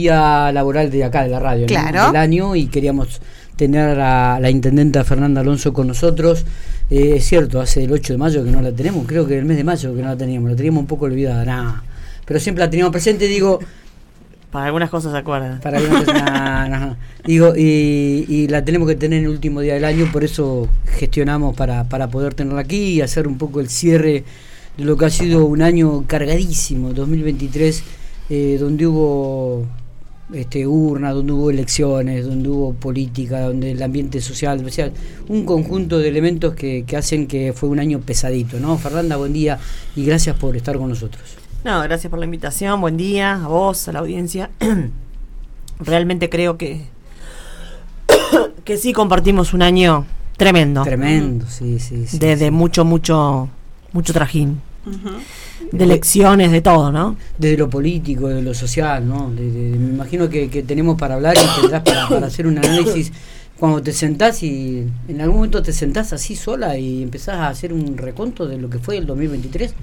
día laboral de acá, de la radio, Claro. del año, y queríamos tener a la intendenta Fernanda Alonso con nosotros. Eh, es cierto, hace el 8 de mayo que no la tenemos, creo que el mes de mayo que no la teníamos, la teníamos un poco olvidada, nada. Pero siempre la teníamos presente, digo, Para algunas cosas se acuerdan. para nah, nah. Digo, y, y la tenemos que tener en el último día del año, por eso gestionamos para, para poder tenerla aquí y hacer un poco el cierre de lo que ha sido un año cargadísimo, 2023, eh, donde hubo este, urna, donde hubo elecciones, donde hubo política, donde el ambiente social, o sea, un conjunto de elementos que, que hacen que fue un año pesadito, ¿no? Fernanda, buen día y gracias por estar con nosotros. No, gracias por la invitación. Buen día a vos, a la audiencia. Realmente creo que que sí compartimos un año tremendo. Tremendo, sí, sí. sí, de, de sí. mucho, mucho, mucho trajín. De elecciones, de todo, ¿no? desde lo político, de lo social, ¿no? De- de- me imagino que, que tenemos para hablar y tendrás para, para hacer un análisis cuando te sentás y en algún momento te sentás así sola y empezás a hacer un reconto de lo que fue el 2023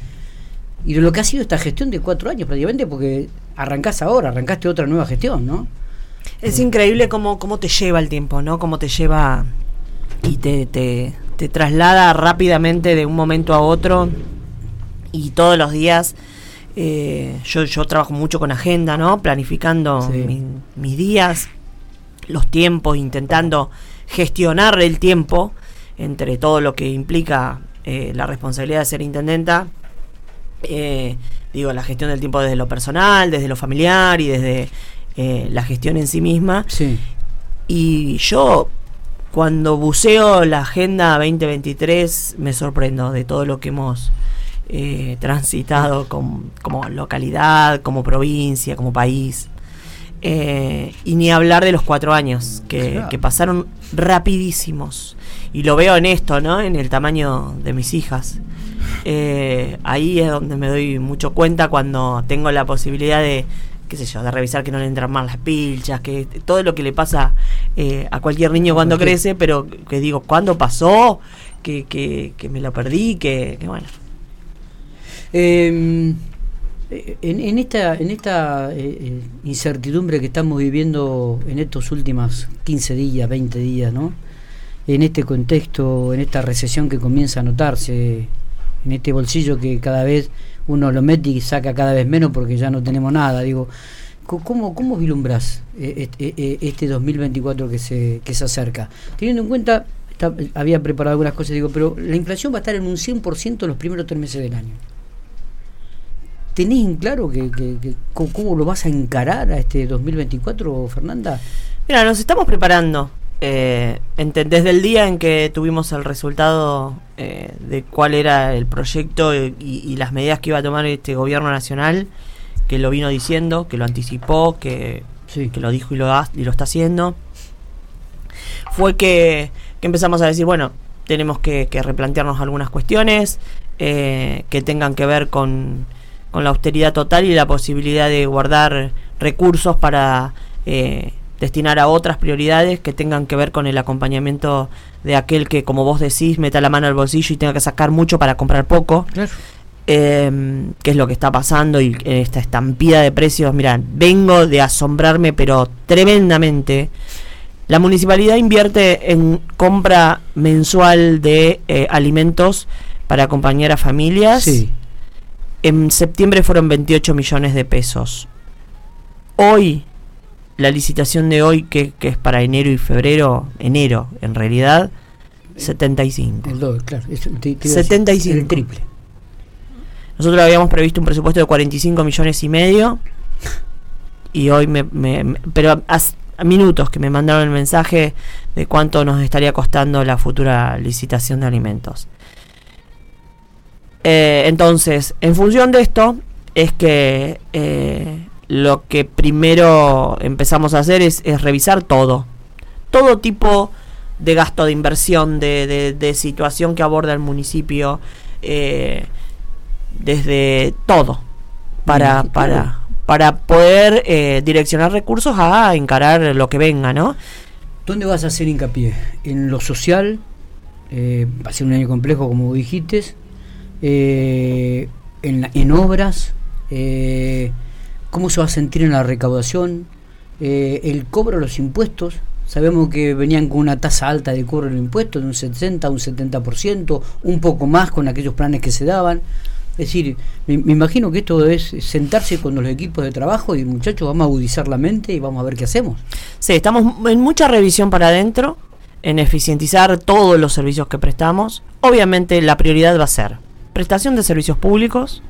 y de lo que ha sido esta gestión de cuatro años prácticamente porque arrancás ahora, arrancaste otra nueva gestión, ¿no? Es increíble cómo, cómo te lleva el tiempo, ¿no? Cómo te lleva y te, te, te traslada rápidamente de un momento a otro y todos los días. eh, yo, yo trabajo mucho con agenda, ¿no? Planificando Sí. mi- mis días, los tiempos, intentando gestionar el tiempo entre todo lo que implica eh, la responsabilidad de ser intendenta. Eh, digo, la gestión del tiempo desde lo personal, desde lo familiar y desde la gestión en sí misma. Sí. Y yo, cuando buceo la Agenda 2023, me sorprendo de todo lo que hemos eh, transitado com- como localidad, como provincia, como país. Eh, y ni hablar de los cuatro años, que, Claro. que pasaron rapidísimos. Y lo veo en esto, ¿no? En el tamaño de mis hijas. Eh, ahí es donde me doy mucho cuenta cuando tengo la posibilidad de, qué sé yo, de revisar que no le entran mal las pilchas, que todo lo que le pasa eh, a cualquier niño cuando crece, pero que digo, ¿cuándo pasó? Que, que, que me lo perdí, que, que bueno. Eh, en, esta, en esta eh, eh, incertidumbre que estamos viviendo en estos últimos 15 días, 20 días, ¿no? En este contexto, en esta recesión que comienza a notarse, en este bolsillo que cada vez uno lo mete y saca cada vez menos porque ya no tenemos nada, digo, ¿cómo, cómo vislumbras eh, este, eh, este 2024 que se, que se acerca? Teniendo en cuenta, había preparado algunas cosas, digo, pero la inflación va a estar en un 100% los primeros tres meses del año. ¿Tenés en claro que, que- que- co- cómo lo vas a encarar a este 2024, Fernanda? Mira, nos estamos preparando. eh, desde el día en que tuvimos el resultado eh, de cuál era el proyecto y, y las medidas que iba a tomar este gobierno nacional, que lo vino diciendo, que lo anticipó, que, Sí. que lo dijo y lo, ha- y lo está haciendo, fue que, que empezamos a decir, bueno, tenemos que, que replantearnos algunas cuestiones eh, que tengan que ver con, con la austeridad total y la posibilidad de guardar recursos para eh, destinar a otras prioridades que tengan que ver con el acompañamiento de aquel que, como vos decís, meta la mano al bolsillo y tenga que sacar mucho para comprar poco Claro. eh, qué es lo que está pasando y eh, esta estampida de precios. Mira, vengo de asombrarme, pero tremendamente. La municipalidad invierte en compra mensual de eh, alimentos para acompañar a familias. Sí. En septiembre fueron 28 millones de pesos. Hoy, la licitación de hoy, que, que es para enero y febrero, enero en realidad, 75. El doble, claro. Eso te- te iba a decir, 75. El triple. Nosotros habíamos previsto un presupuesto de 45 millones y medio. Y hoy me. me- me- pero hace minutos que me mandaron el mensaje de cuánto nos estaría costando la futura licitación de alimentos. Eh, entonces, en función de esto, es que eh, lo que primero empezamos a hacer es, es revisar todo. Todo tipo de gasto de inversión, de, de- de situación que aborda el municipio. eh, desde todo para, para, para poder eh, direccionar recursos a encarar lo que venga, ¿no? ¿Dónde vas a hacer hincapié? ¿En lo social? Va a ser un año complejo, como dijiste. Eh, en, en obras. Eh, ¿Cómo se va a sentir en la recaudación? eh, el cobro de los impuestos. Sabemos que venían con una tasa alta de cobro de impuestos, de un 60, un 70%, un poco más con aquellos planes que se daban. Es decir, me, imagino que esto es sentarse con los equipos de trabajo y muchachos, vamos a agudizar la mente y vamos a ver qué hacemos. Sí, estamos en mucha revisión para adentro, en eficientizar todos los servicios que prestamos. Obviamente la prioridad va a ser prestación de servicios públicos,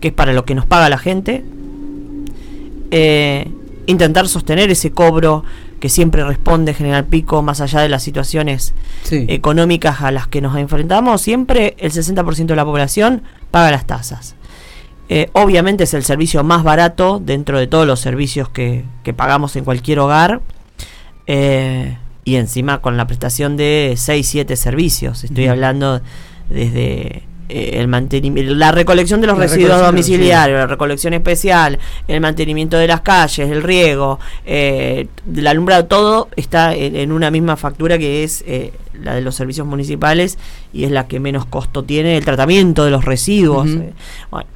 que es para lo que nos paga la gente, eh, intentar sostener ese cobro que siempre responde General Pico, más allá de las situaciones económicas a las que nos enfrentamos, siempre el 60% de la población paga las tasas. Eh, obviamente es el servicio más barato dentro de todos los servicios que, pagamos en cualquier hogar. Eh, y encima con la prestación de 6, 7 servicios. Estoy hablando desde el mantenimiento, la recolección de los residuos domiciliarios, la recolección especial, el mantenimiento de las calles, el riego, eh, el alumbrado, todo está en, una misma factura que es eh, la de los servicios municipales y es la que menos costo tiene el tratamiento de los residuos. bueno,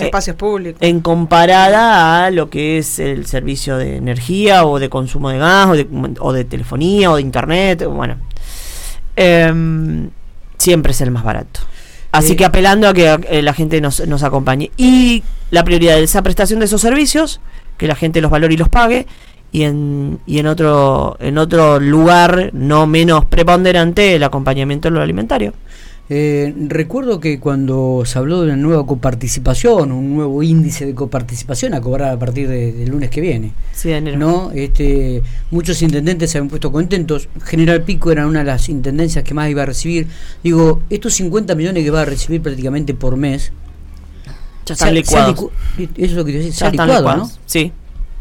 espacios públicos. En comparada a lo que es el servicio de energía o de consumo de gas o de, o de telefonía o de internet, bueno, em, siempre es el más barato. Así que apelando a que eh, la gente nos, nos acompañe. Y la prioridad de esa prestación de esos servicios, que la gente los valore y los pague, y en, y en otro en otro lugar no menos preponderante el acompañamiento en lo alimentario. Eh, recuerdo que cuando se habló de una nueva coparticipación, un nuevo índice de coparticipación a cobrar a partir del lunes que viene, ¿no? Este, muchos intendentes se habían puesto contentos. General Pico era una de las intendencias que más iba a recibir. Digo, estos 50 millones que va a recibir prácticamente por mes. Ya están licuados. Eso es lo que decía, licuado, ¿no? Sí.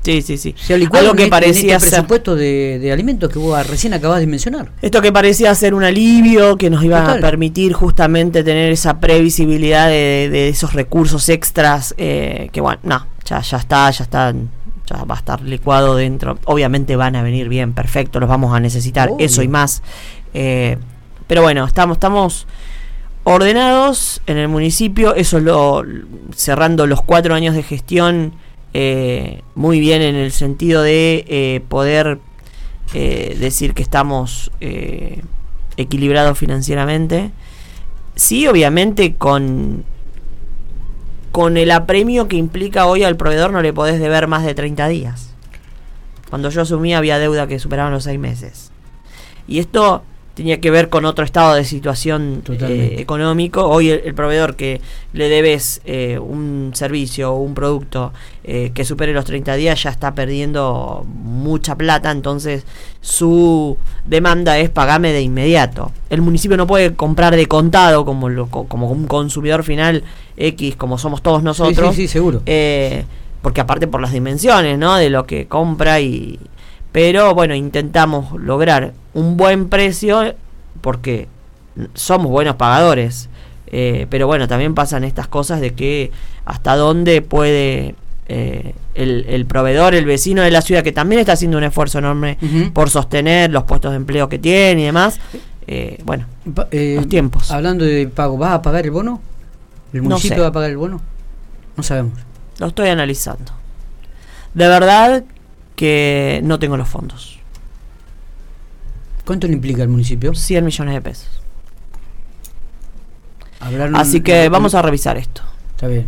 Sí, sí, sí. Algo que parecía este presupuesto de, alimentos que vos recién acabas de mencionar. Esto que parecía ser un alivio, que nos iba a permitir justamente tener esa previsibilidad de, esos recursos extras, eh, que bueno, no, ya, ya está, ya está, ya va a estar licuado dentro. Obviamente van a venir bien, perfecto, los vamos a necesitar, eso y más. Eh, pero bueno, estamos, estamos ordenados en el municipio, eso lo cerrando los cuatro años de gestión eh, muy bien en el sentido de eh, poder eh, decir que estamos equilibrados financieramente. Sí, obviamente con, con el apremio que implica hoy al proveedor no le podés deber más de 30 días. Cuando yo asumí había deuda que superaban los 6 meses. Y esto tenía que ver con otro estado de situación eh, económico. Hoy el, proveedor que le debes eh, un servicio o un producto eh, que supere los 30 días ya está perdiendo mucha plata, entonces su demanda es pagame de inmediato. El municipio no puede comprar de contado como, lo, como un consumidor final X, como somos todos nosotros. Sí, sí, seguro. porque aparte por las dimensiones, ¿no? De lo que compra y, pero bueno, intentamos lograr un buen precio porque somos buenos pagadores. Eh, pero bueno, también pasan estas cosas de que hasta dónde puede eh, el, proveedor, el vecino de la ciudad, que también está haciendo un esfuerzo enorme por sostener los puestos de empleo que tiene y demás. Eh, bueno, los tiempos. Hablando de pago, ¿vas a pagar el bono? ¿El municipio va a pagar el bono? No sabemos. Lo estoy analizando. De verdad que no tengo los fondos. ¿Cuánto le implica el municipio? 100 millones de pesos. Así que vamos a revisar esto. Está bien.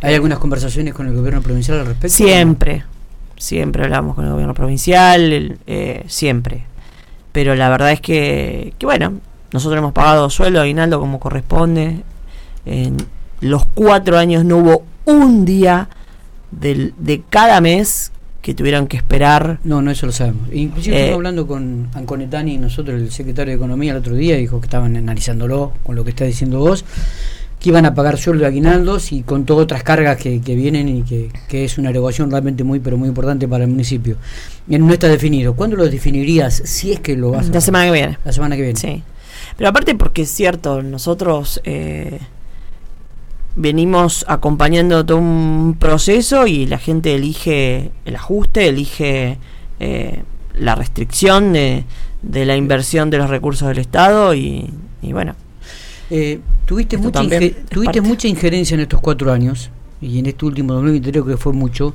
¿Hay algunas conversaciones con el gobierno provincial al respecto? Siempre, siempre hablamos con el gobierno provincial, eh, siempre. Pero la verdad es que, que, bueno, nosotros hemos pagado sueldo aguinaldo como corresponde. En los cuatro años no hubo un día del, de cada mes que tuvieran que esperar. No, no, eso lo sabemos. Inclusive eh, hablando con Anconetani, nosotros, el secretario de Economía, el otro día, dijo que estaban analizándolo con lo que está diciendo vos, que iban a pagar sueldo de aguinaldos y con todas otras cargas que, vienen y que, es una erogación realmente muy, pero muy importante para el municipio. No está definido. ¿Cuándo lo definirías si es que lo vas a La semana que viene. La semana que viene. Sí. Pero aparte porque es cierto, nosotros... Eh, venimos acompañando todo un proceso y la gente elige el ajuste, elige eh, la restricción de, de, la inversión de los recursos del Estado y, bueno. Eh, tuviste mucha, tuviste mucha injerencia en estos cuatro años y en este último 2023 creo que fue mucho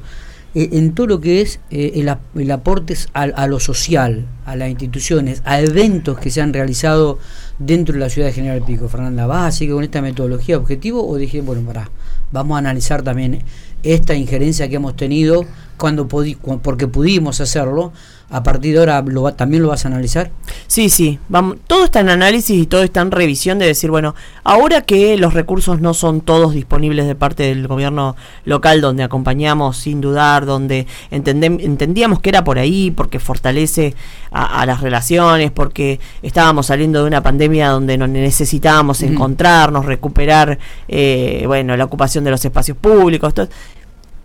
eh, en todo lo que es eh, el, aporte a, lo social, a las instituciones, a eventos que se han realizado dentro de la ciudad de General Pico. Fernanda, ¿vas a seguir con esta metodología objetivo o dije, bueno, para, vamos a analizar también esta injerencia que hemos tenido cuando porque pudimos hacerlo a partir de ahora lo también lo vas a analizar sí sí vamos todo está en análisis y todo está en revisión de decir bueno ahora que los recursos no son todos disponibles de parte del gobierno local donde acompañamos sin dudar donde entendíamos que era por ahí porque fortalece a, las relaciones porque estábamos saliendo de una pandemia donde necesitábamos encontrarnos recuperar eh, bueno la ocupación de los espacios públicos todo,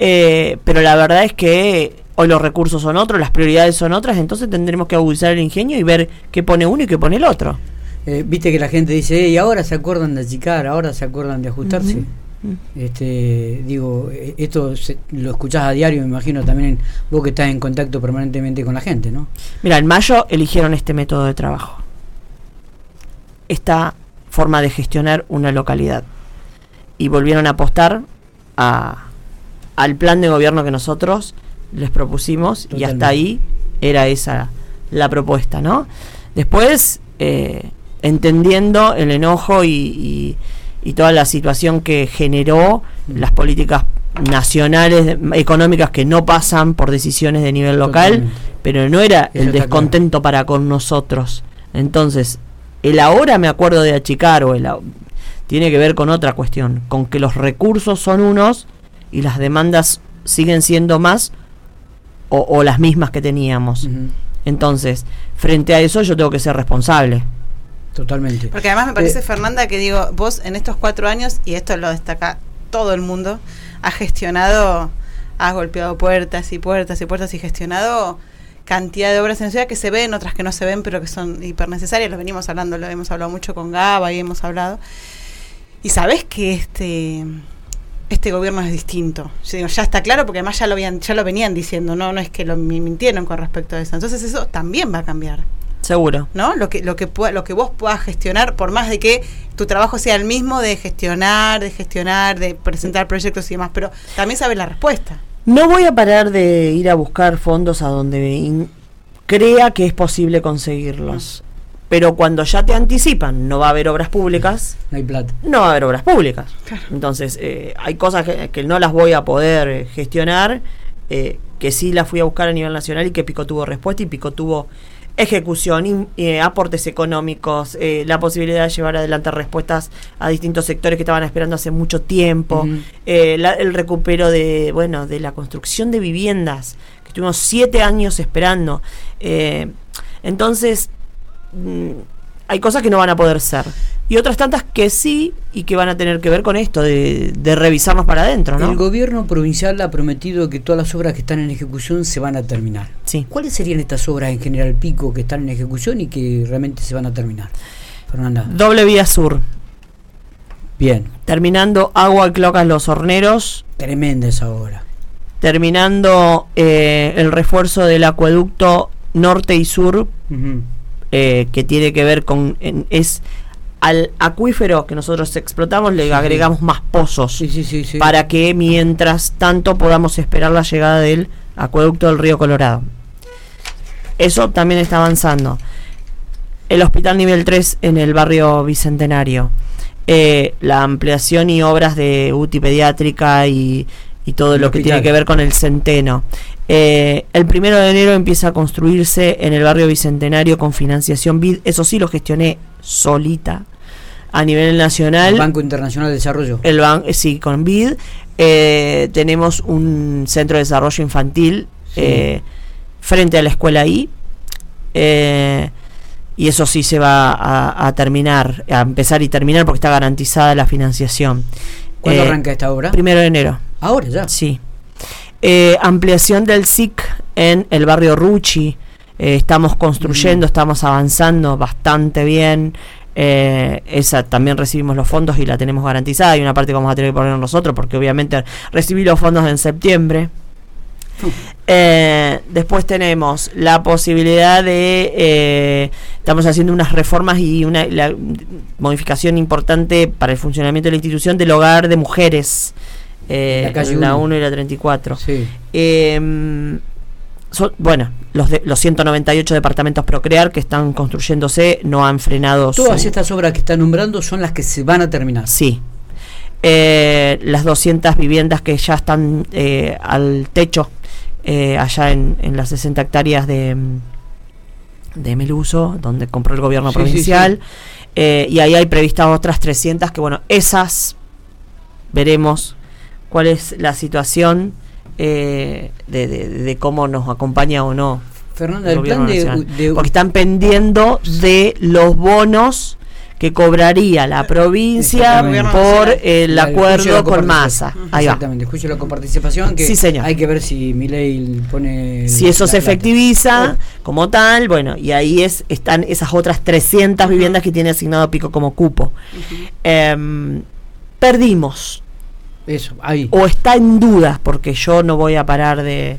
eh, pero la verdad es que hoy los recursos son otros, las prioridades son otras, entonces tendremos que agudizar el ingenio y ver qué pone uno y qué pone el otro. Eh, Viste que la gente dice, y ahora se acuerdan de achicar, ahora se acuerdan de ajustarse. Este, digo, eh, esto lo escuchás a diario, me imagino también vos que estás en contacto permanentemente con la gente, ¿no? Mira, en mayo eligieron este método de trabajo. Esta forma de gestionar una localidad. Y volvieron a apostar a, al plan de gobierno que nosotros les propusimos y hasta ahí era esa la propuesta, ¿no? Después, eh, entendiendo el enojo y, toda la situación que generó las políticas nacionales económicas que no pasan por decisiones de nivel local, pero no era el descontento para con nosotros. Entonces, el ahora me acuerdo de achicar o el tiene que ver con otra cuestión, con que los recursos son unos y las demandas siguen siendo más o, las mismas que teníamos. Entonces, frente a eso yo tengo que ser responsable. Totalmente. Porque además me parece, eh, Fernanda, que digo, vos en estos cuatro años, y esto lo destaca todo el mundo, has gestionado, has golpeado puertas y puertas y puertas y gestionado cantidad de obras en la ciudad que se ven, otras que no se ven, pero que son hiper necesarias. Lo venimos hablando, lo hemos hablado mucho con Gaba y hemos hablado. Y sabes que este este gobierno es distinto. Yo digo, ya está claro porque además ya lo, habían, ya lo venían diciendo, no, no es que lo mintieron con respecto a eso. Entonces eso también va a cambiar. Seguro. ¿No? Lo que, lo que, lo que vos puedas gestionar, por más de que tu trabajo sea el mismo de gestionar, de gestionar, de presentar proyectos y demás, pero también sabes la respuesta. No voy a parar de ir a buscar fondos a donde crea que es posible conseguirlos. Pero cuando ya te anticipan, no va a haber obras públicas. No hay plata. No va a haber obras públicas. Entonces, eh, hay cosas que, no las voy a poder eh, gestionar, eh, que sí las fui a buscar a nivel nacional y que Pico tuvo respuesta y Pico tuvo ejecución, aportes económicos, la posibilidad de llevar adelante respuestas a distintos sectores que estaban esperando hace mucho tiempo, el recupero de, bueno, de la construcción de viviendas, que estuvimos siete años esperando. entonces, Mm, hay cosas que no van a poder ser. Y otras tantas que sí y que van a tener que ver con esto, de, revisarnos para adentro. El gobierno provincial ha prometido que todas las obras que están en ejecución se van a terminar. Sí. ¿Cuáles serían estas obras en General Pico que están en ejecución y que realmente se van a terminar? Fernanda. Doble vía sur. Bien. Terminando Agua Clocas Los Horneros. Tremenda esa obra. Terminando eh, el refuerzo del acueducto norte y sur. Eh, que tiene que ver con es al acuífero que nosotros explotamos le agregamos más pozos para que mientras tanto podamos esperar la llegada del acueducto del río Colorado. Eso también está avanzando. El hospital nivel 3 en el barrio Bicentenario. Eh, la ampliación y obras de UTI pediátrica y, y todo lo que tiene que ver con el centeno. Eh, el primero de enero empieza a construirse en el barrio Bicentenario con financiación BID. Eso sí lo gestioné solita a nivel nacional. El Banco Internacional de Desarrollo. El eh, sí, con BID. Eh, tenemos un centro de desarrollo infantil frente a la escuela I. y eso sí se va a, a, terminar, a empezar y terminar porque está garantizada la financiación. ¿Cuándo arranca esta obra? Primero de enero. Ahora ya. Sí. Eh, ampliación del SIC en el barrio Ruchi. Eh, estamos construyendo, mm. estamos avanzando bastante bien. Eh, esa también recibimos los fondos y la tenemos garantizada. Y una parte que vamos a tener que poner nosotros, porque obviamente recibí los fondos en septiembre. Uh. después tenemos la posibilidad de, estamos haciendo unas reformas y una modificación importante para el funcionamiento de la institución del hogar de mujeres eh, la, 1 y la 34. Em, bueno, los, de, los 198 departamentos Procrear que están construyéndose no han frenado. Todas estas obras que está nombrando son las que se van a terminar. Sí. Eh, las 200 viviendas que ya están eh, al techo allá en, las 60 hectáreas de, de Meluso, donde compró el gobierno provincial. y ahí hay previstas otras 300 que, bueno, esas veremos cuál es la situación eh, de, cómo nos acompaña o no. Fernando, el plan de, Porque están pendiendo de los bonos que cobraría la provincia por el acuerdo con masa. Exactamente, escucho la coparticipación que hay que ver si mi ley pone si eso se efectiviza como tal, bueno, y ahí es están esas otras 300 viviendas que tiene asignado Pico como cupo. Em, perdimos eso, ahí. O está en dudas, porque yo no voy a parar de,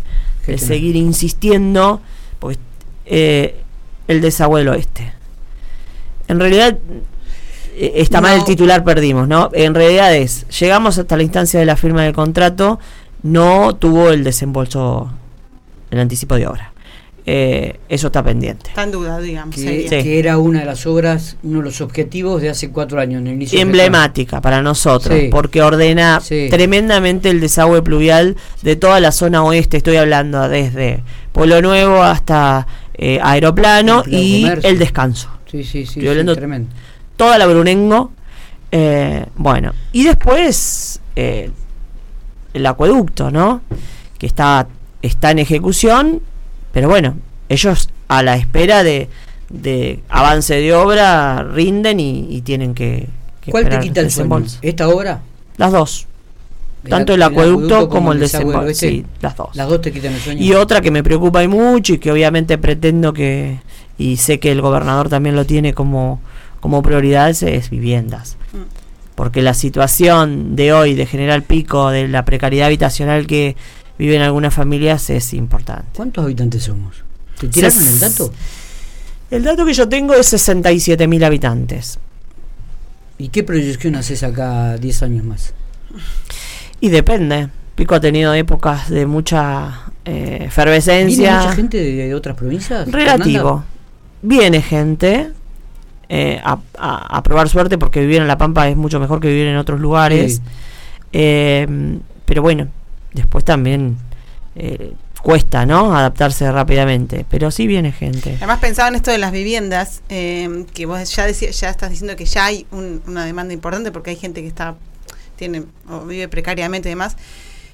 seguir insistiendo, porque eh, el desagüe oeste. En realidad, eh, está mal el titular, perdimos, ¿no? En realidad es, llegamos hasta la instancia de la firma del contrato, no tuvo el desembolso, el anticipo de obra. Eh, eso está pendiente. Está en duda, digamos. Que, era una de las obras, uno de los objetivos de hace cuatro años. En el inicio Emblemática para nosotros, porque ordena tremendamente el desagüe pluvial de toda la zona oeste. Estoy hablando desde Pueblo Nuevo hasta eh, Aeroplano y el descanso. Sí, sí, sí. tremendo. Toda la Brunengo. Eh, bueno, y después el acueducto, ¿no? Que está, está en ejecución pero bueno, ellos a la espera de, avance de obra rinden y, tienen que, ¿Cuál te quita el sueño? ¿Esta obra? Las dos. Tanto el, acueducto, como, el desembolso. Sí, las dos. Las dos te quitan el sueño. Y otra que me preocupa y mucho y que obviamente pretendo que, y sé que el gobernador también lo tiene como, como prioridad, es viviendas. Mm. Porque la situación de hoy de General Pico, de la precariedad habitacional que, viven algunas familias es importante. ¿Cuántos habitantes somos? ¿Te tiraron el dato? El dato que yo tengo es 67 mil habitantes. ¿Y qué proyección haces acá 10 años más? Y depende. Pico ha tenido épocas de mucha eh, efervescencia. ¿Viene mucha gente de, otras provincias? Relativo. Viene gente eh, a, probar suerte porque vivir en La Pampa es mucho mejor que vivir en otros lugares. Eh, pero bueno, después también eh, cuesta, ¿no? Adaptarse rápidamente, pero sí viene gente. Además pensaba en esto de las viviendas, eh, que vos ya ya estás diciendo que ya hay una demanda importante porque hay gente que está tiene o vive precariamente y demás.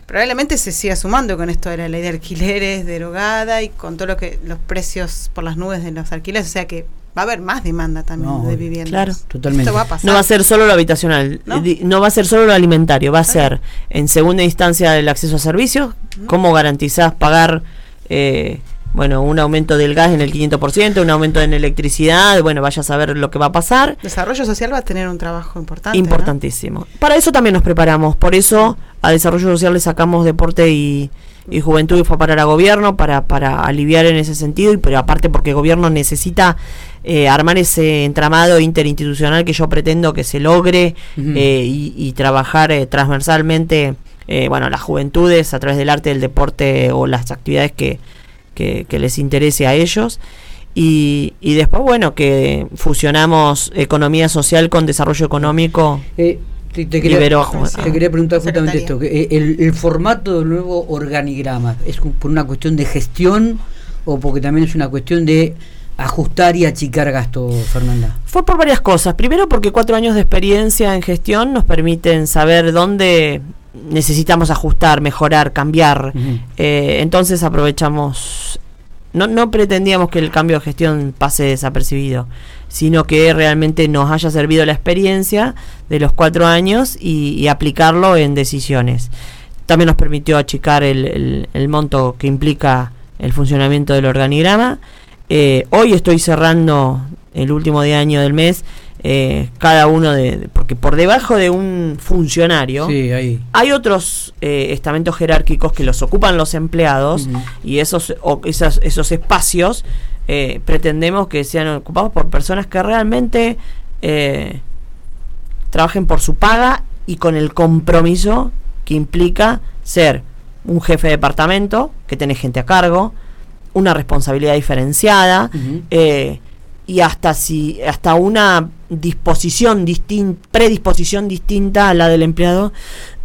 Probablemente se siga sumando con esto de la ley de alquileres derogada y con todo lo que los precios por las nubes de los alquileres, o sea que va a haber más demanda también de viviendas. Claro, totalmente. No va a ser solo lo habitacional, ¿No? va a ser solo lo alimentario, va a ser en segunda instancia el acceso a servicios, cómo garantizás pagar eh, bueno, un aumento del gas en el 500%, un aumento en electricidad, bueno, vaya a saber lo que va a pasar. Desarrollo social va a tener un trabajo importante. Importantísimo. Para eso también nos preparamos, por eso a Desarrollo Social le sacamos deporte y, y juventud y fue para el gobierno para, para aliviar en ese sentido, y pero aparte porque el gobierno necesita eh, armar ese entramado interinstitucional que yo pretendo que se logre eh, y, trabajar eh, transversalmente, bueno, las juventudes a través del arte, del deporte o las actividades que, que, les interese a ellos. Y, y, después, bueno, que fusionamos economía social con desarrollo económico. te, quería, te, quería, preguntar justamente esto, el, el, formato del nuevo organigrama, ¿es por una cuestión de gestión o porque también es una cuestión de ajustar y achicar gasto, Fernanda? Fue por varias cosas. Primero porque cuatro años de experiencia en gestión nos permiten saber dónde necesitamos ajustar, mejorar, cambiar. Eh, entonces aprovechamos, no, no pretendíamos que el cambio de gestión pase desapercibido, sino que realmente nos haya servido la experiencia de los cuatro años y, aplicarlo en decisiones. También nos permitió achicar el, el monto que implica el funcionamiento del organigrama eh, hoy estoy cerrando el último de año del mes. Eh, cada uno de, porque por debajo de un funcionario hay otros eh, estamentos jerárquicos que los ocupan los empleados y esos, esos, espacios pretendemos que sean ocupados por personas que realmente trabajen por su paga y con el compromiso que implica ser un jefe de departamento, que tiene gente a cargo, una responsabilidad diferenciada, eh, y hasta si hasta una disposición distinta predisposición distinta a la del empleado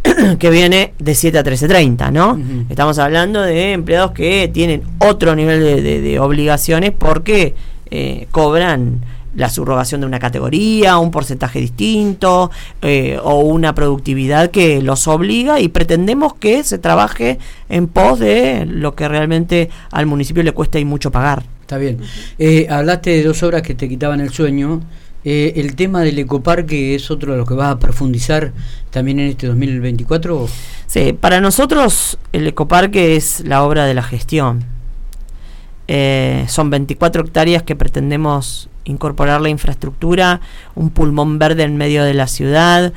que viene de 7 a 13.30, ¿no? Estamos hablando de empleados que tienen otro nivel de, obligaciones porque eh, cobran la subrogación de una categoría, un porcentaje distinto eh, o una productividad que los obliga y pretendemos que se trabaje en pos de lo que realmente al municipio le cuesta y mucho pagar. Está bien. Eh, hablaste de dos obras que te quitaban el sueño. Eh, ¿El tema del ecoparque es otro de los que vas a profundizar también en este 2024? Sí, para nosotros el ecoparque es la obra de la gestión. Eh, son 24 hectáreas que pretendemos incorporar la infraestructura, un pulmón verde en medio de la ciudad,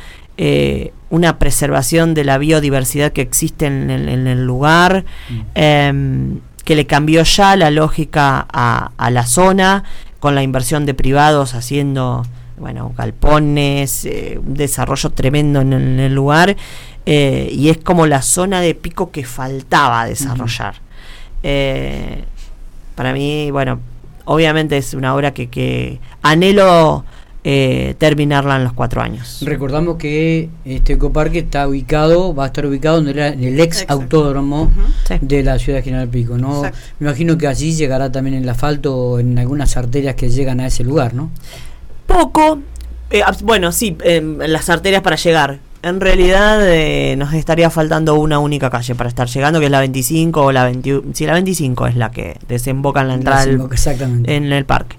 una preservación de la biodiversidad que existe en el, lugar. Mm. Que le cambió ya la lógica a, la zona, con la inversión de privados haciendo bueno, galpones, eh, un desarrollo tremendo en el, lugar, eh, y es como la zona de pico que faltaba desarrollar. Eh, para mí, bueno, obviamente es una obra que, que anhelo eh, terminarla en los cuatro años. Recordamos que este ecoparque está ubicado, va a estar ubicado en el, ex autódromo de la ciudad de General Pico, ¿no? Me imagino que allí llegará también el asfalto en algunas arterias que llegan a ese lugar, ¿no? Poco, eh, bueno, sí, las arterias para llegar. En realidad eh, nos estaría faltando una única calle para estar llegando, que es la 25 o la 21. Si la 25 es la que desemboca en la entrada en el parque.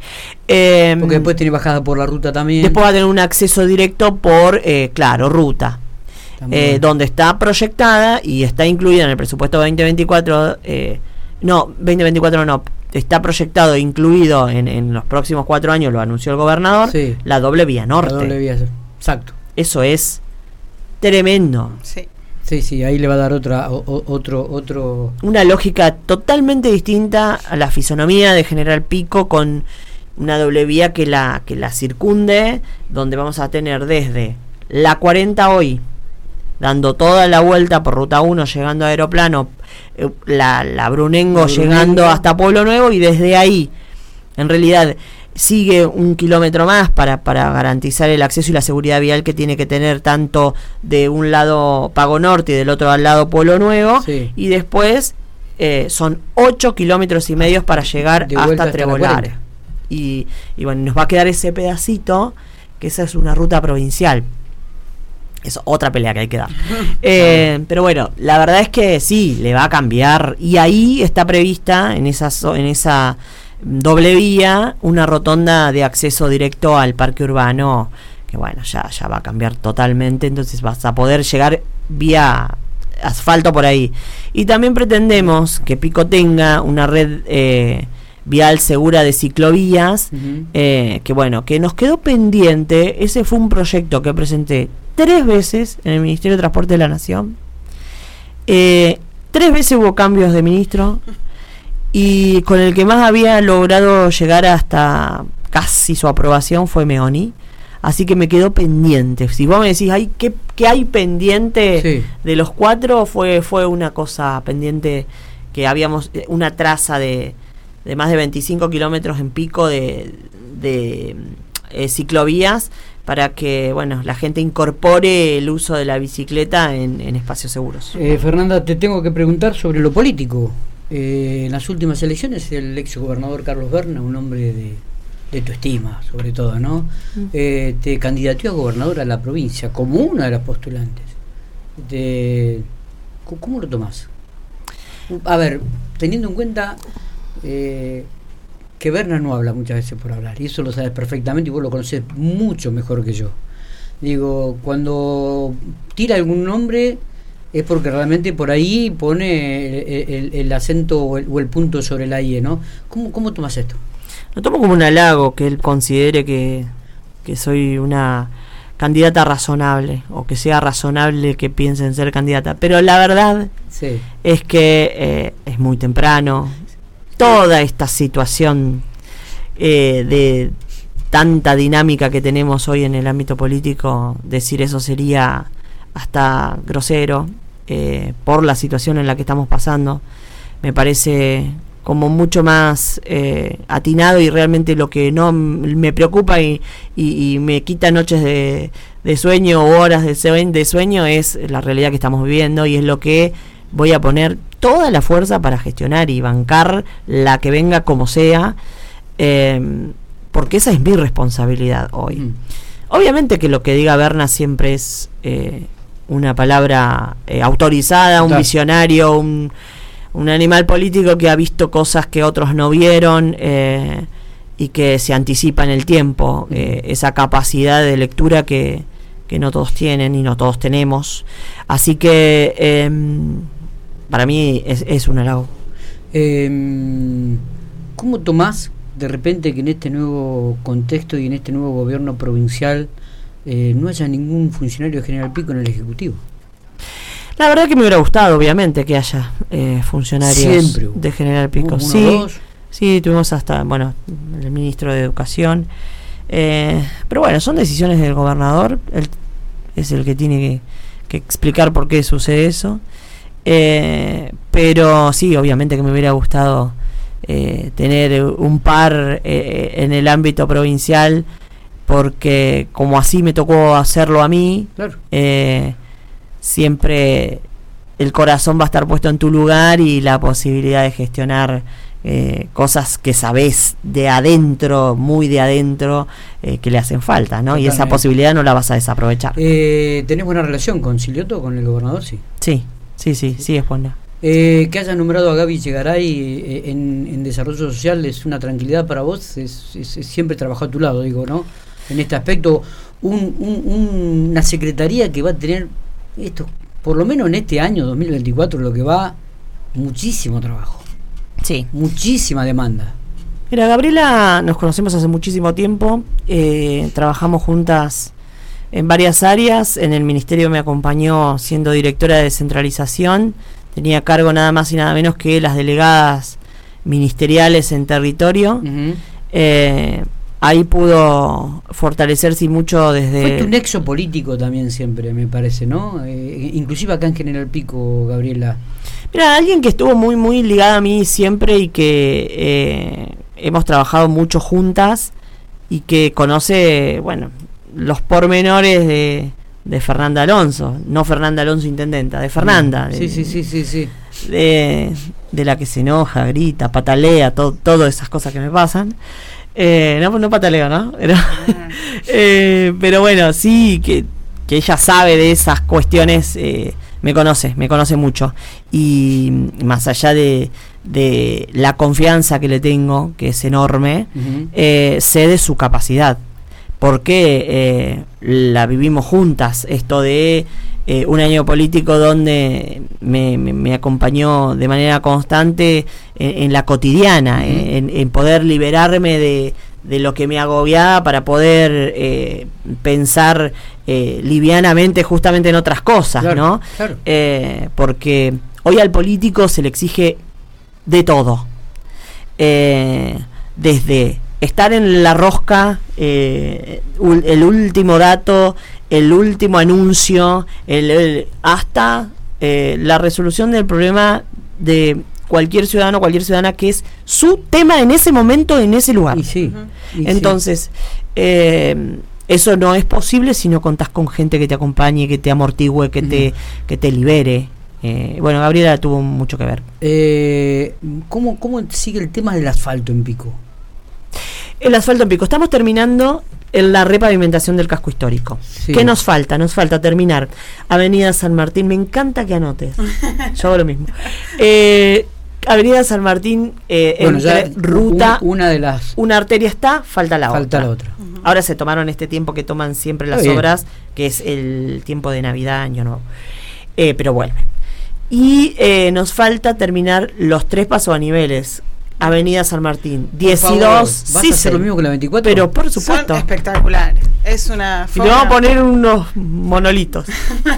Em, Porque después tiene bajada por la ruta también. Después va a tener un acceso directo por, eh, claro, ruta. Eh, donde está proyectada y está incluida en el presupuesto 2024. no, 2024 no. Está proyectado, e incluido en, en, los próximos cuatro años, lo anunció el gobernador, la doble vía norte. La doble vía, exacto. Eso es tremendo. Sí. Sí, sí, ahí le va a dar otra, otro, otro... Una lógica totalmente distinta a la fisonomía de General Pico con una doble vía que la, que la circunde, donde vamos a tener desde la 40 hoy, dando toda la vuelta por ruta 1, llegando a Aeroplano, eh, la, la Brunengo llegando hasta Pueblo Nuevo y desde ahí, en realidad, sigue un kilómetro más para, para garantizar el acceso y la seguridad vial que tiene que tener tanto de un lado Pago Norte y del otro lado Pueblo Nuevo. Y después eh, son 8 kilómetros y medio para llegar hasta Trebolar. Y, y bueno, nos va a quedar ese pedacito, que esa es una ruta provincial. Es otra pelea que hay que dar. Eh, pero bueno, la verdad es que sí, le va a cambiar. Y ahí está prevista en esa, en esa doble vía, una rotonda de acceso directo al parque urbano, que bueno, ya, ya va a cambiar totalmente, entonces vas a poder llegar vía asfalto por ahí. Y también pretendemos que Pico tenga una red eh, vial segura de ciclovías, eh, que bueno, que nos quedó pendiente, ese fue un proyecto que presenté tres veces en el Ministerio de Transporte de la Nación. Eh, tres veces hubo cambios de ministro y con el que más había logrado llegar hasta casi su aprobación fue Meoni. Así que me quedó pendiente. Si vos me decís, Ay, ¿qué, hay pendiente de los cuatro? Fue, fue una cosa pendiente que habíamos, eh, una traza de, de más de 25 kilómetros en pico de, de eh, ciclovías para que bueno la gente incorpore el uso de la bicicleta en, espacios seguros. Eh, Fernanda, te tengo que preguntar sobre lo político. Eh, en las últimas elecciones el ex gobernador Carlos Berna, un hombre de, tu estima sobre todo, ¿no? Mm. Eh, te candidateó a gobernador a la provincia como una de las postulantes. De, ¿Cómo lo tomás? A ver, teniendo en cuenta eh, que Berna no habla muchas veces por hablar, y eso lo sabes perfectamente y vos lo conoces mucho mejor que yo. Digo, cuando tira algún nombre es porque realmente por ahí pone el, acento o el, punto sobre la IE, ¿no? ¿Cómo, ¿Cómo tomas esto? Lo tomo como un halago que él considere que, soy una candidata razonable o que sea razonable que piense en ser candidata. Pero la verdad es que eh, es muy temprano. Toda esta situación eh, de tanta dinámica que tenemos hoy en el ámbito político, decir eso sería hasta grosero. eh, por la situación en la que estamos pasando. Me parece como mucho más eh, atinado y realmente lo que no me preocupa y, me quita noches de, sueño o horas de, de sueño es la realidad que estamos viviendo y es lo que voy a poner toda la fuerza para gestionar y bancar la que venga como sea, em, porque esa es mi responsabilidad hoy. Mm. Obviamente que lo que diga Berna siempre es eh, una palabra eh, autorizada, un visionario, un, un, animal político que ha visto cosas que otros no vieron eh, y que se anticipa en el tiempo, mm. esa capacidad de lectura que, que no todos tienen y no todos tenemos. Así que em, para mí es, es un halago. Em, ¿Cómo tomás de repente que en este nuevo contexto y en este nuevo gobierno provincial eh, no haya ningún funcionario de General Pico en el Ejecutivo? La verdad que me hubiera gustado, obviamente, que haya eh, funcionarios de General Pico. sí, sí, tuvimos hasta, bueno, el ministro de Educación. Eh, pero bueno, son decisiones del gobernador. Él es el que tiene que explicar por qué sucede eso. Eh, pero sí, obviamente que me hubiera gustado eh, tener un par eh, en el ámbito provincial, porque como así me tocó hacerlo a mí, siempre el corazón va a estar puesto en tu lugar y la posibilidad de gestionar cosas que sabes de adentro, muy de adentro, que le hacen falta, ¿no? Y esa posibilidad no la vas a desaprovechar. ¿Tenés buena relación con Silioto, con el gobernador? Sí. Sí, Sí, sí, sí, es buena. Eh, que haya nombrado a Gaby Llegaray eh, en, desarrollo social es una tranquilidad para vos, es, siempre trabajar a tu lado, digo, ¿no? En este aspecto, una secretaría que va a tener esto, por lo menos en este año 2024, lo que va, muchísimo trabajo. Sí. Muchísima demanda. Mira, Gabriela, nos conocemos hace muchísimo tiempo, eh, trabajamos juntas en varias áreas. En el ministerio me acompañó siendo directora de descentralización. Tenía cargo nada más y nada menos que las delegadas ministeriales en territorio. Eh, ahí pudo fortalecerse mucho desde... Fue un nexo político también siempre, me parece, ¿no? Eh, inclusive acá en General Pico, Gabriela. Mira, alguien que estuvo muy, muy ligada a mí siempre y que eh, hemos trabajado mucho juntas y que conoce, bueno, los pormenores de, de Fernanda Alonso, no Fernanda Alonso intendenta, de Fernanda. sí, sí, sí, sí, sí. De, de, la que se enoja, grita, patalea, todas esas cosas que me pasan. Eh, no, no pataleo, ¿no? Pero, eh, pero bueno, sí, que, que, ella sabe de esas cuestiones, eh, me conoce, me conoce mucho. Y más allá de, de la confianza que le tengo, que es enorme, sé de su capacidad porque eh, la vivimos juntas, esto de eh, un año político donde me, acompañó de manera constante en, la cotidiana, en, poder liberarme de, lo que me agobiaba para poder eh, pensar livianamente justamente en otras cosas, ¿no? porque hoy al político se le exige de todo. desde estar en la rosca, eh, el último dato, el último anuncio, el, hasta eh, la resolución del problema de cualquier ciudadano, cualquier ciudadana que es su tema en ese momento, en ese lugar. Entonces, eh, eso no es posible si no contás con gente que te acompañe, que te amortigüe, que, te, que te libere. bueno, Gabriela tuvo mucho que ver. ¿cómo, ¿Cómo sigue el tema del asfalto en Pico? El asfalto en pico. Estamos terminando en la repavimentación del casco histórico. ¿Qué nos falta? Nos falta terminar Avenida San Martín. Me encanta que anotes. Yo hago lo mismo. Eh, Avenida San Martín, eh, ruta. una de las. Una arteria está, falta la falta otra. la otra. Ahora se tomaron este tiempo que toman siempre las obras, que es el tiempo de Navidad, Año Nuevo. Eh, pero vuelve. Y nos falta terminar los tres pasos a niveles Avenida San Martín. 12. ¿Vas a hacer lo mismo que la 24? Pero por supuesto. espectaculares. Es una. Y le vamos a poner unos monolitos.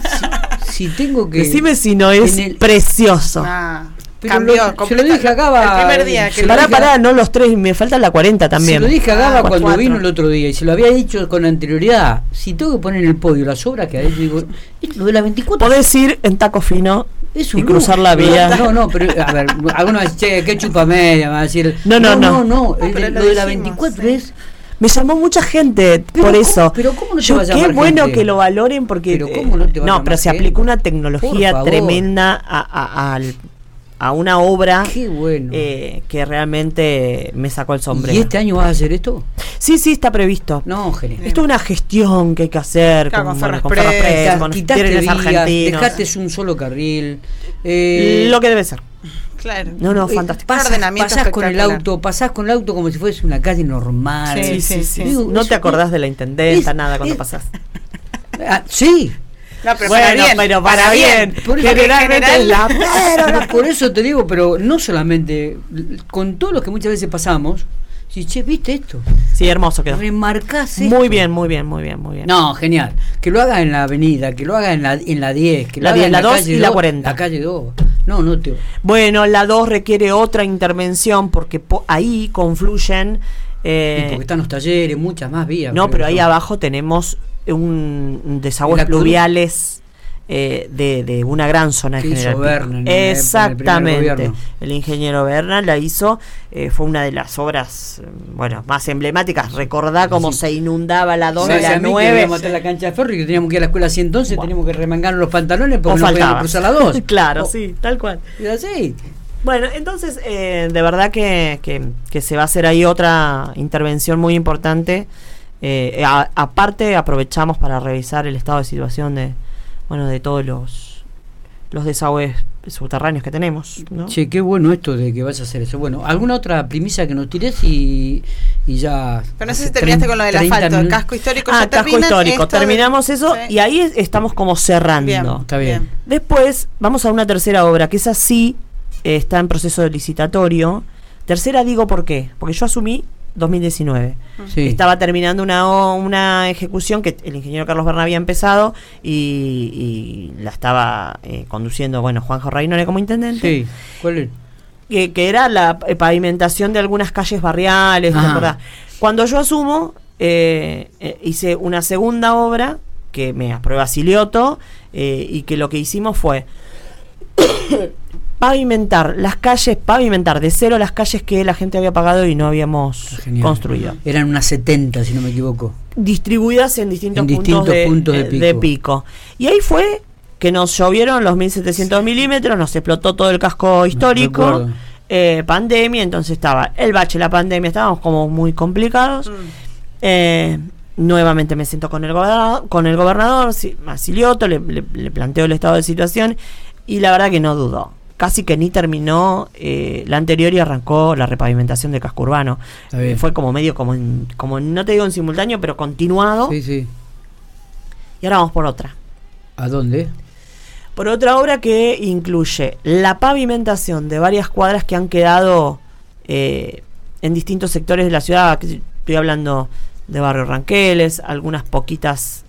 si, tengo que. Decime si no es precioso. Ah. cambió. se lo dije a Gaba. El primer día que Pará, pará, no los tres, me falta la 40 también. Se lo dije a Gaba ah, cuando vino el otro día y se lo había dicho con anterioridad. Si tengo que poner en el podio las obras que ha hecho, digo, lo de las 24. Podés ir en taco fino y cruzar la vía. No, no, pero a ver, algunos dicen, che, qué chupa media, va a decir. No, no, no. No, no, lo, de la 24 es me llamó mucha gente por eso. Pero ¿cómo no te va a Qué bueno que lo valoren porque. Pero ¿cómo no, te va no pero se aplicó una tecnología tremenda a, a, una obra eh, que realmente me sacó el sombrero. ¿Y este año vas a hacer esto? Sí, sí, está previsto. No, genial. Esto es una gestión que hay que hacer con, con, con, Dejaste un solo carril. Eh, lo que debe ser. Claro. No, no, fantástico. Pasás, con el auto, pasás con el auto como si fuese una calle normal. Sí, sí, sí. no te acordás de la intendenta, nada cuando pasás. Ah, sí. No, pero bueno, para bien, pero para, bien. Por Generalmente la pero, por eso te digo, pero no solamente con todos los que muchas veces pasamos, si che, ¿viste esto? Sí, hermoso quedó. Remarcás Muy bien, muy bien, muy bien, muy bien. No, genial. Que lo haga en la avenida, que lo haga en la, en la 10, que la lo 10, la 2 y la 40. La calle 2. No, no te... Bueno, la 2 requiere otra intervención porque ahí confluyen... Eh, porque están los talleres, muchas más vías. No, pero ahí abajo tenemos un, desagües pluviales eh, de, de, una gran zona de General Exactamente. El, ingeniero Berna la hizo, eh, fue una de las obras eh, bueno más emblemáticas. Recordá cómo se inundaba la 2 y la 9. la cancha de ferro y que teníamos que ir a la escuela así entonces, teníamos que remangar los pantalones porque no podíamos cruzar la 2. claro, sí, tal cual. Y así. Bueno, entonces, de verdad que, que, que, se va a hacer ahí otra intervención muy importante. Aparte, aprovechamos para revisar el estado de situación de, bueno, de todos los, los desagües subterráneos que tenemos. ¿no? Che, qué bueno esto de que vas a hacer eso. Bueno, ¿alguna otra primicia que nos tires y, y ya... Pero no sé si terminaste con lo del asfalto, el casco histórico. Ah, casco histórico. Terminamos eso y ahí estamos como cerrando. Está bien. Después vamos a una tercera obra, que es así, está en proceso de licitatorio. Tercera digo por qué, porque yo asumí 2019. Estaba terminando una, una ejecución que el ingeniero Carlos Berna había empezado y, la estaba eh, conduciendo, bueno, Juanjo Reinore como intendente. Sí, ¿cuál Que, que, era la eh, pavimentación de algunas calles barriales, Cuando yo asumo, eh, hice una segunda obra que me aprueba Silioto y que lo que hicimos fue pavimentar las calles, pavimentar de cero las calles que la gente había pagado y no habíamos construido. Eran unas 70, si no me equivoco. Distribuidas en distintos, puntos, de, pico. Y ahí fue que nos llovieron los 1700 milímetros, nos explotó todo el casco histórico, eh, pandemia, entonces estaba el bache, la pandemia, estábamos como muy complicados. Mm. Eh, nuevamente me siento con el gobernador, con el gobernador Masilioto, le, le planteo el estado de situación y la verdad que no dudó casi que ni terminó eh, la anterior y arrancó la repavimentación del casco urbano. fue como medio, como, como no te digo en simultáneo, pero continuado. Sí, sí. Y ahora vamos por otra. ¿A dónde? Por otra obra que incluye la pavimentación de varias cuadras que han quedado eh, en distintos sectores de la ciudad. Estoy hablando de Barrio Ranqueles, algunas poquitas,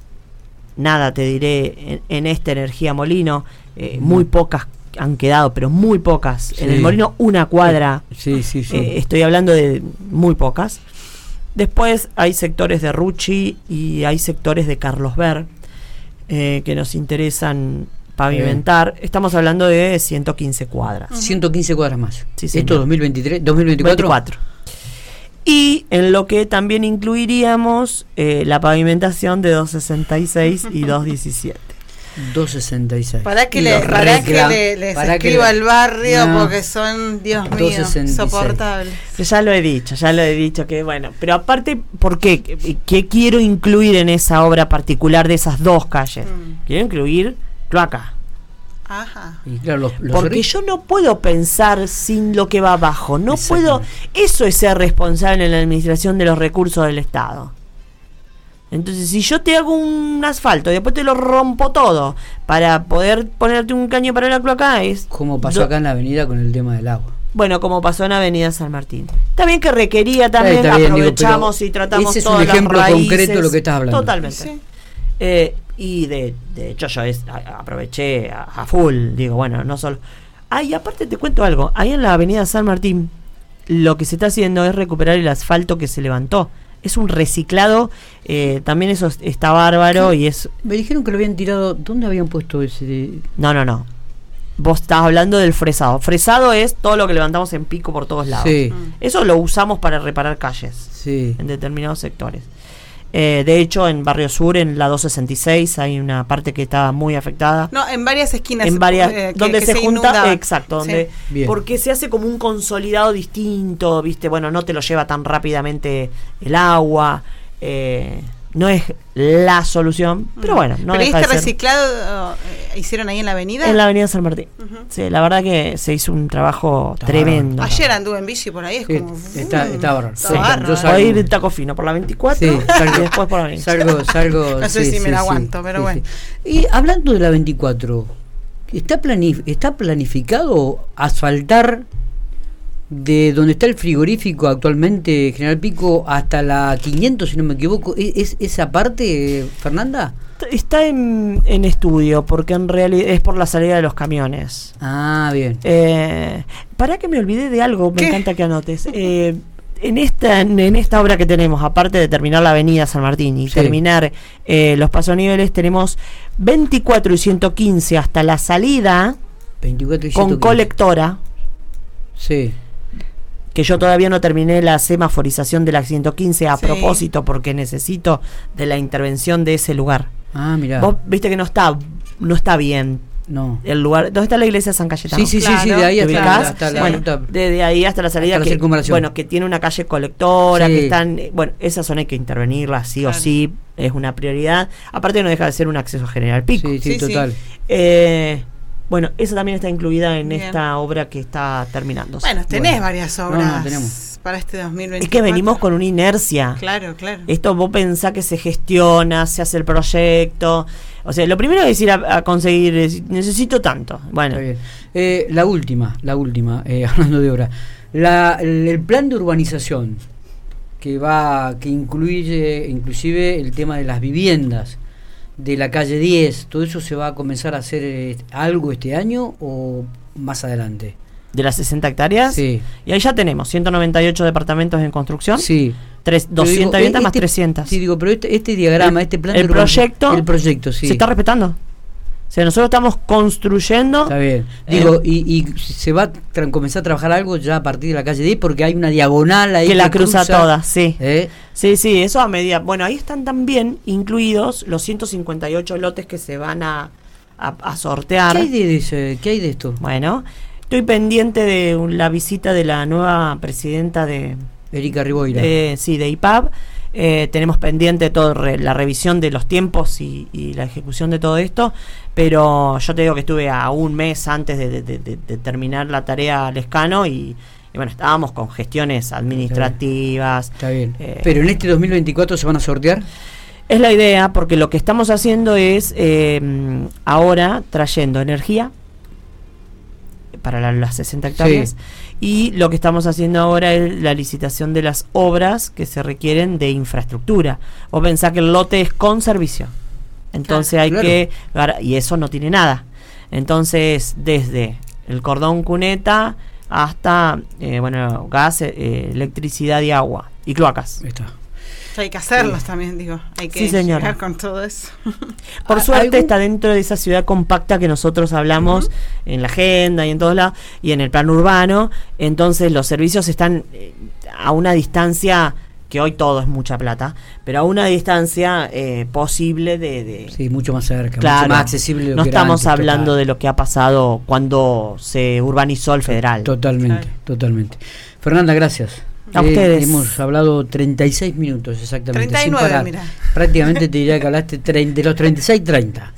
nada te diré, en, esta energía molino, eh, muy pocas han quedado, pero muy pocas. En el Molino, una cuadra. Sí, sí, sí. Eh, estoy hablando de muy pocas. Después hay sectores de Rucci y hay sectores de Carlos Ver eh, que nos interesan pavimentar. Estamos hablando de 115 cuadras. 115 cuadras más. Sí, ¿Esto 2023, 2024? Y en lo que también incluiríamos eh, la pavimentación de 266 y 217. 266. Para que le, para que le, escriba al barrio porque son, Dios mío, insoportables. Ya lo he dicho, ya lo he dicho que bueno, pero aparte, ¿por qué? ¿Qué quiero incluir en esa obra particular de esas dos calles? Mm. Quiero incluir cloaca. Ajá. Porque yo no puedo pensar sin lo que va abajo. No puedo. Eso es ser responsable en la administración de los recursos del Estado. Entonces, si yo te hago un asfalto y después te lo rompo todo para poder ponerte un caño para la cloaca, es. Como pasó acá en la avenida con el tema del agua. Bueno, como pasó en Avenida San Martín. También que requería también, aprovechamos y tratamos ese es un ejemplo concreto de lo que estás hablando. Totalmente. Eh, y de, de, hecho yo aproveché a, full, digo, bueno, no solo Ah, y aparte te cuento algo. Ahí en la avenida San Martín, lo que se está haciendo es recuperar el asfalto que se levantó. Es un reciclado, eh, también eso está bárbaro y es... Me dijeron que lo habían tirado, ¿dónde habían puesto ese? No, no, no. Vos estás hablando del fresado. Fresado es todo lo que levantamos en pico por todos lados. Sí. Eso lo usamos para reparar calles sí. en determinados sectores. Eh, de hecho, en Barrio Sur, en la 266, hay una parte que está muy afectada. No, en varias esquinas. En varias, eh, donde se, junta, exacto, donde, porque se hace como un consolidado distinto, viste, bueno, no te lo lleva tan rápidamente el agua. Eh, no es la solución, pero bueno, no ¿Pero este reciclado eh, hicieron ahí en la avenida? En la avenida San Martín. Sí, la verdad que se hizo un trabajo tremendo. Ayer anduve en bici por ahí, es como... Está, está bárbaro. Sí, yo salgo, ir de taco fino por la 24 y después por la 20. Salgo, salgo... No sé si me la aguanto, pero bueno. Y hablando de la 24, ¿está, planif ¿está planificado asfaltar de donde está el frigorífico actualmente, General Pico, hasta la 500, si no me equivoco, ¿e-, ¿es, esa parte, Fernanda? Está en, estudio, porque en realidad es por la salida de los camiones. Ah, bien. Eh, para que me olvidé de algo, me encanta que anotes. Eh, en esta, en esta obra que tenemos, aparte de terminar la avenida San Martín y terminar eh, los niveles tenemos 24 y 115 hasta la salida 24 y con colectora. Sí que yo todavía no terminé la semaforización de la 115 a propósito porque necesito de la intervención de ese lugar. Ah, mira. Vos viste que no está no está bien. No. El lugar, ¿dónde está la iglesia de San Cayetano? Sí, sí, sí, de ahí hasta, la, bueno, desde ahí hasta la salida que, bueno, que tiene una calle colectora, que están, bueno, esa zona hay que intervenirla sí o sí, es una prioridad. Aparte no deja de ser un acceso general pico. Sí, sí, total. Eh, bueno, esa también está incluida en esta obra que está terminando. Bueno, tenés varias obras para este 2020. Es que venimos con una inercia. Claro, claro. Esto vos pensás que se gestiona, se hace el proyecto. O sea, lo primero es ir a, conseguir, necesito tanto. Bueno. Eh, la última, la última, eh, hablando de obra. La, el, plan de urbanización que va, que incluye inclusive el tema de las viviendas de la calle 10, ¿todo eso se va a comenzar a hacer eh, algo este año o más adelante? ¿De las 60 hectáreas? Sí. Y ahí ya tenemos 198 departamentos en construcción. Sí. 200 viviendas más 300. Este, sí, digo, pero este, este diagrama, este plan el proyecto, el proyecto, sí. ¿Se está respetando? O sea, nosotros estamos construyendo. Está bien. Digo, y, y, se va a comenzar a trabajar algo ya a partir de la calle 10 porque hay una diagonal ahí. Que, la cruza, toda, sí. ¿Eh? Sí, sí, eso a medida. Bueno, ahí están también incluidos los 158 lotes que se van a, a, sortear. ¿Qué hay, de, ¿Qué hay de esto? Bueno, estoy pendiente de la visita de la nueva presidenta de. Erika Riboira. sí, de IPAB eh, tenemos pendiente toda la revisión de los tiempos y, la ejecución de todo esto, pero yo te digo que estuve a un mes antes de, terminar la tarea al escano y, bueno, estábamos con gestiones administrativas. Está bien. Eh, pero en este 2024 se van a sortear. Es la idea, porque lo que estamos haciendo es eh, ahora trayendo energía para las 60 hectáreas. Y lo que estamos haciendo ahora es la licitación de las obras que se requieren de infraestructura. O pensar que el lote es con servicio. Entonces hay que... Y eso no tiene nada. Entonces, desde el cordón cuneta hasta, eh, bueno, gas, eh, electricidad y agua. Y cloacas. Está. Hay que hacerlos también, digo. Hay que sí, con todo eso. Por suerte está dentro de esa ciudad compacta que nosotros hablamos en la agenda y en todos lados, y en el plan urbano. Entonces los servicios están eh, a una distancia que hoy todo es mucha plata, pero a una distancia eh, posible de, Sí, mucho más cerca, mucho más accesible. no estamos hablando de lo que ha pasado cuando se urbanizó el federal. Totalmente, totalmente. Fernanda, gracias. A ustedes. Hemos hablado 36 minutos exactamente. 39, mira. Prácticamente te diría que hablaste de los 36, 30.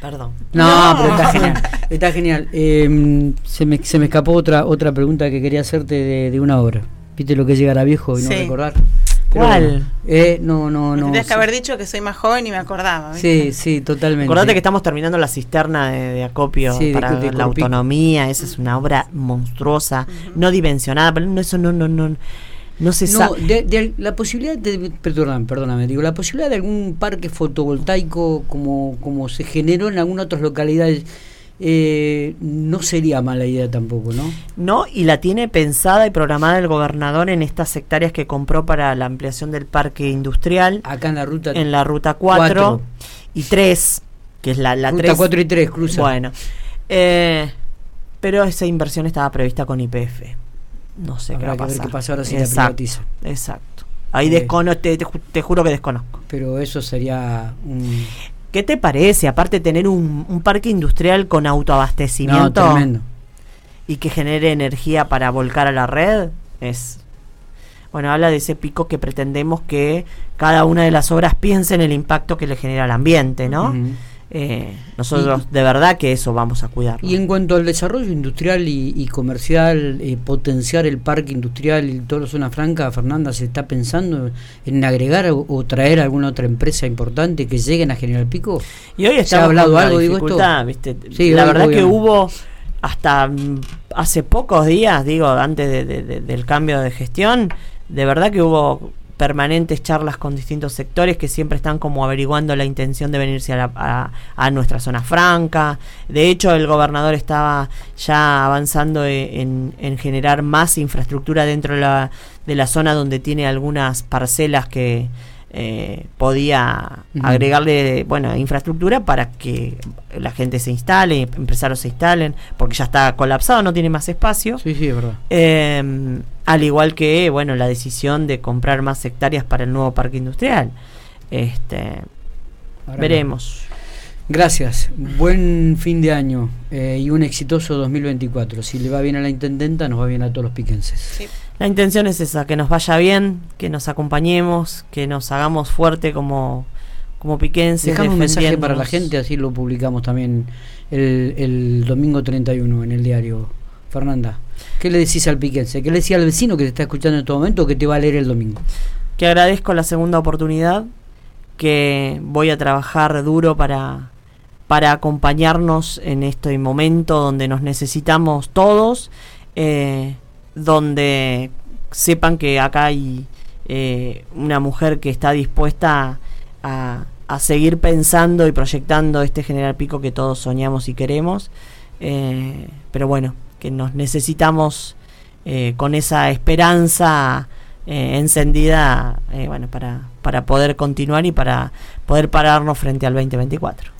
Perdón. No, pero está genial. Está genial. Em, se, me, se me escapó otra otra pregunta que quería hacerte de, una obra. ¿Viste lo que es llegar a viejo y no recordar? ¿Cuál? Eh, no, no, no. Tendrías que haber dicho que soy más joven y me acordaba. Sí, sí, totalmente. Acordate que estamos terminando la cisterna de, acopio para la autonomía. Esa es una obra monstruosa, no dimensionada, pero eso no, no, no. No se sabe. De, la posibilidad de. Perdóname, perdóname, digo, la posibilidad de algún parque fotovoltaico como, como se generó en algunas otras localidades eh, no sería mala idea tampoco, ¿no? No, y la tiene pensada y programada el gobernador en estas hectáreas que compró para la ampliación del parque industrial. Acá en la ruta En la ruta 4, y 3, que es la, la ruta 4 y 3, cruza. Bueno, eh, pero esa inversión estaba prevista con IPF. No sé qué va a pasar. qué pasa ahora si exacto, la privatiza. Exacto. Ahí eh, te, te, juro que desconozco. Pero eso sería un ¿Qué te parece? Aparte tener un, parque industrial con autoabastecimiento y que genere energía para volcar a la red, es... Bueno, habla de ese pico que pretendemos que cada una de las obras piense en el impacto que le genera al ambiente, ¿no? Eh, nosotros de verdad que eso vamos a cuidar. Y en cuanto al desarrollo industrial y, comercial, eh, potenciar el parque industrial y toda la zona franca, Fernanda, ¿se está pensando en agregar o, traer alguna otra empresa importante que lleguen a General Pico? Y hoy está hablado algo, digo esto. la verdad que hubo hasta mm, hace pocos días, digo, antes del cambio de gestión, de verdad que hubo permanentes charlas con distintos sectores que siempre están como averiguando la intención de venirse a, a, nuestra zona franca. De hecho, el gobernador estaba ya avanzando e, en, en generar más infraestructura dentro de la, de la zona donde tiene algunas parcelas que eh, podía agregarle bueno infraestructura para que la gente se instale, empresarios se instalen, porque ya está colapsado, no tiene más espacio. Sí, sí, es verdad. Em, al igual que bueno la decisión de comprar más hectáreas para el nuevo parque industrial. Este, veremos. Gracias, buen fin de año eh, y un exitoso 2024. Si le va bien a la intendenta, nos va bien a todos los piquenses. La intención es esa, que nos vaya bien, que nos acompañemos, que nos hagamos fuerte como, como piquenses. Dejamos un mensaje para la gente, así lo publicamos también el, el domingo 31 en el diario. Fernanda, ¿qué le decís al piquense? ¿Qué le decís al vecino que te está escuchando en este momento que te va a leer el domingo? Que agradezco la segunda oportunidad, que voy a trabajar duro para para acompañarnos en este momento donde nos necesitamos todos, eh, donde sepan que acá hay eh, una mujer que está dispuesta a, seguir pensando y proyectando este General Pico que todos soñamos y queremos, eh, pero bueno, que nos necesitamos con esa esperanza encendida bueno, para, para poder continuar y para poder pararnos frente al 2024.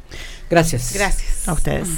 Gracias. Gracias. A ustedes.